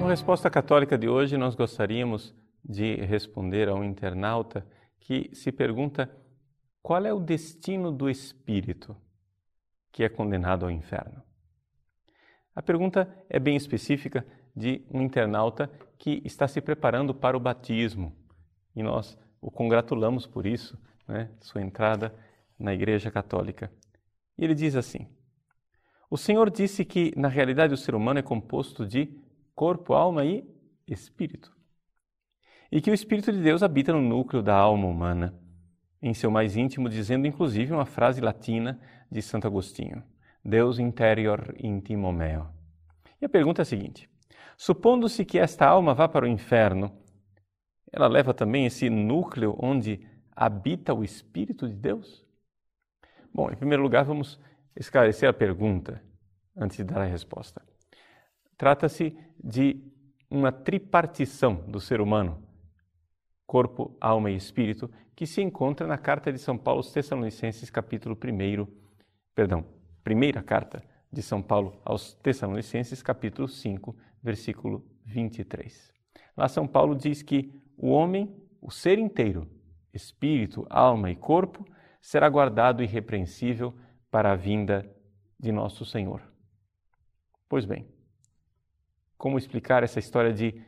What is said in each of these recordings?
Na resposta católica de hoje, nós gostaríamos de responder a um internauta que se pergunta qual é o destino do espírito que é condenado ao inferno. A pergunta é bem específica de um internauta que está se preparando para o batismo. E nós o congratulamos por isso, né, sua entrada na Igreja Católica. E ele diz assim: O Senhor disse que, na realidade, o ser humano é composto de corpo, alma e espírito. E que o Espírito de Deus habita no núcleo da alma humana, em seu mais íntimo, dizendo inclusive uma frase latina de Santo Agostinho: Deus interior intimo meo. E a pergunta é a seguinte: supondo-se que esta alma vá para o inferno, ela leva também esse núcleo onde habita o Espírito de Deus? Bom, em primeiro lugar, vamos esclarecer a pergunta antes de dar a resposta. Trata-se de uma tripartição do ser humano corpo, alma e espírito, que se encontra na carta de São Paulo aos Tessalonicenses, capítulo 1, perdão, primeira carta de São Paulo aos Tessalonicenses, capítulo 5, versículo 23. Lá São Paulo diz que o homem, o ser inteiro, espírito, alma e corpo, será guardado irrepreensível para a vinda de nosso Senhor. Pois bem, como explicar essa história de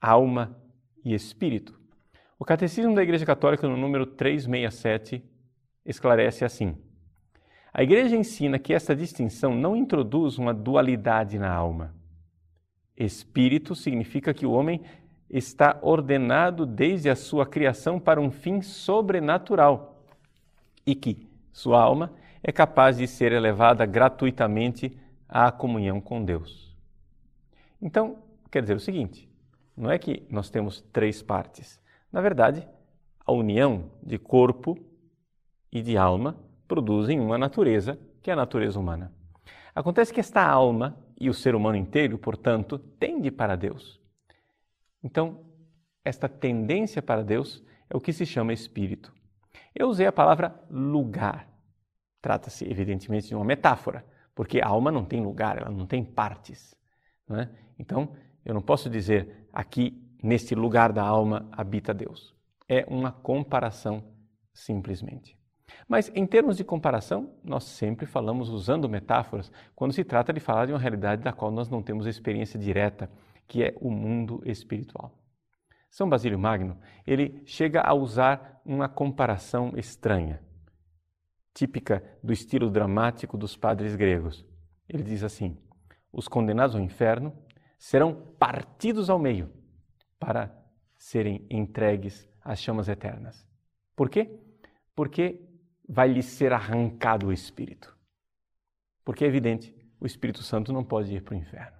alma e espírito? O Catecismo da Igreja Católica, no número 367, esclarece assim: A Igreja ensina que essa distinção não introduz uma dualidade na alma. Espírito significa que o homem está ordenado desde a sua criação para um fim sobrenatural e que sua alma é capaz de ser elevada gratuitamente à comunhão com Deus. Então, quer dizer o seguinte: não é que nós temos três partes. Na verdade, a união de corpo e de alma produzem uma natureza, que é a natureza humana. Acontece que esta alma e o ser humano inteiro, portanto, tende para Deus. Então, esta tendência para Deus é o que se chama espírito. Eu usei a palavra lugar. Trata-se, evidentemente, de uma metáfora, porque a alma não tem lugar, ela não tem partes. Não é? Então, eu não posso dizer aqui neste lugar da alma habita Deus. É uma comparação simplesmente. Mas em termos de comparação, nós sempre falamos usando metáforas quando se trata de falar de uma realidade da qual nós não temos experiência direta, que é o mundo espiritual. São Basílio Magno, ele chega a usar uma comparação estranha, típica do estilo dramático dos padres gregos. Ele diz assim: os condenados ao inferno serão partidos ao meio para serem entregues às chamas eternas. Por quê? Porque vai lhes ser arrancado o espírito. Porque é evidente, o Espírito Santo não pode ir para o inferno.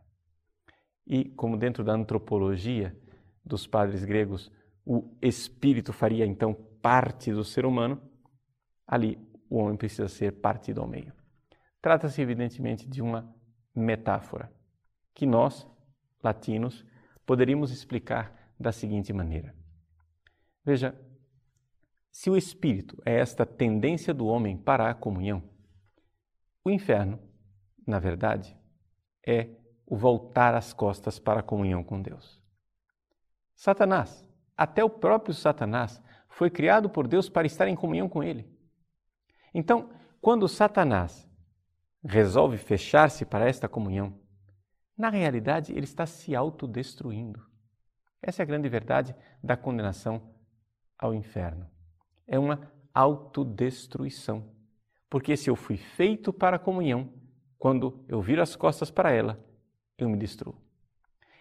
E como dentro da antropologia dos padres gregos, o espírito faria então parte do ser humano, ali o homem precisa ser partido ao meio. Trata-se evidentemente de uma metáfora que nós, latinos, poderíamos explicar da seguinte maneira: Veja, se o espírito é esta tendência do homem para a comunhão, o inferno, na verdade, é o voltar as costas para a comunhão com Deus. Satanás, até o próprio Satanás, foi criado por Deus para estar em comunhão com Ele. Então, quando Satanás resolve fechar-se para esta comunhão, na realidade, ele está se autodestruindo. Essa é a grande verdade da condenação ao inferno. É uma autodestruição. Porque se eu fui feito para a comunhão, quando eu viro as costas para ela, eu me destruo.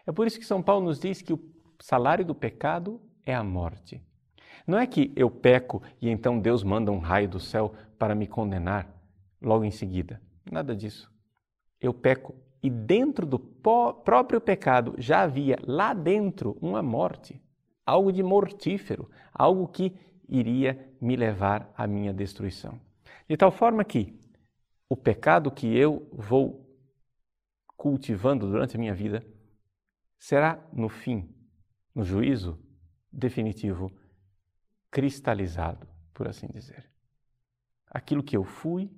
É por isso que São Paulo nos diz que o salário do pecado é a morte. Não é que eu peco e então Deus manda um raio do céu para me condenar logo em seguida. Nada disso. Eu peco e dentro do próprio pecado já havia lá dentro uma morte, algo de mortífero, algo que iria me levar à minha destruição. De tal forma que o pecado que eu vou cultivando durante a minha vida, será no fim, no juízo definitivo, cristalizado, por assim dizer. Aquilo que eu fui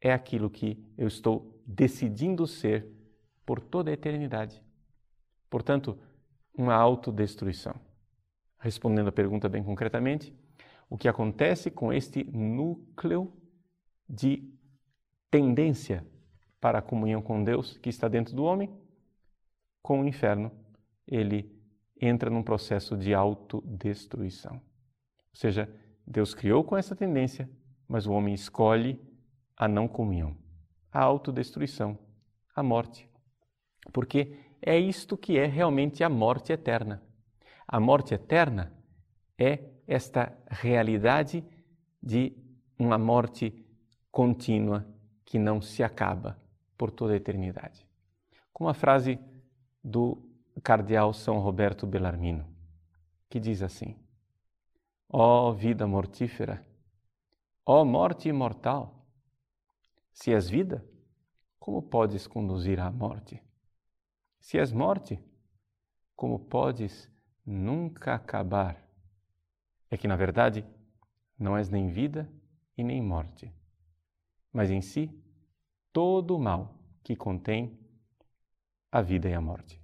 é aquilo que eu estou decidindo ser por toda a eternidade. Portanto, uma autodestruição. Respondendo a pergunta bem concretamente, o que acontece com este núcleo de tendência para a comunhão com Deus que está dentro do homem? Com o inferno, ele entra num processo de autodestruição. Ou seja, Deus criou com essa tendência, mas o homem escolhe a não comunhão, a autodestruição, a morte. Porque é isto que é realmente a morte eterna. A morte eterna é esta realidade de uma morte contínua que não se acaba por toda a eternidade. Com a frase do cardeal São Roberto Bellarmino, que diz assim: Ó oh, vida mortífera, ó oh, morte imortal, se és vida, como podes conduzir à morte? Se és morte, como podes nunca acabar? É que, na verdade, não és nem vida e nem morte, mas em si todo o mal que contém a vida e a morte.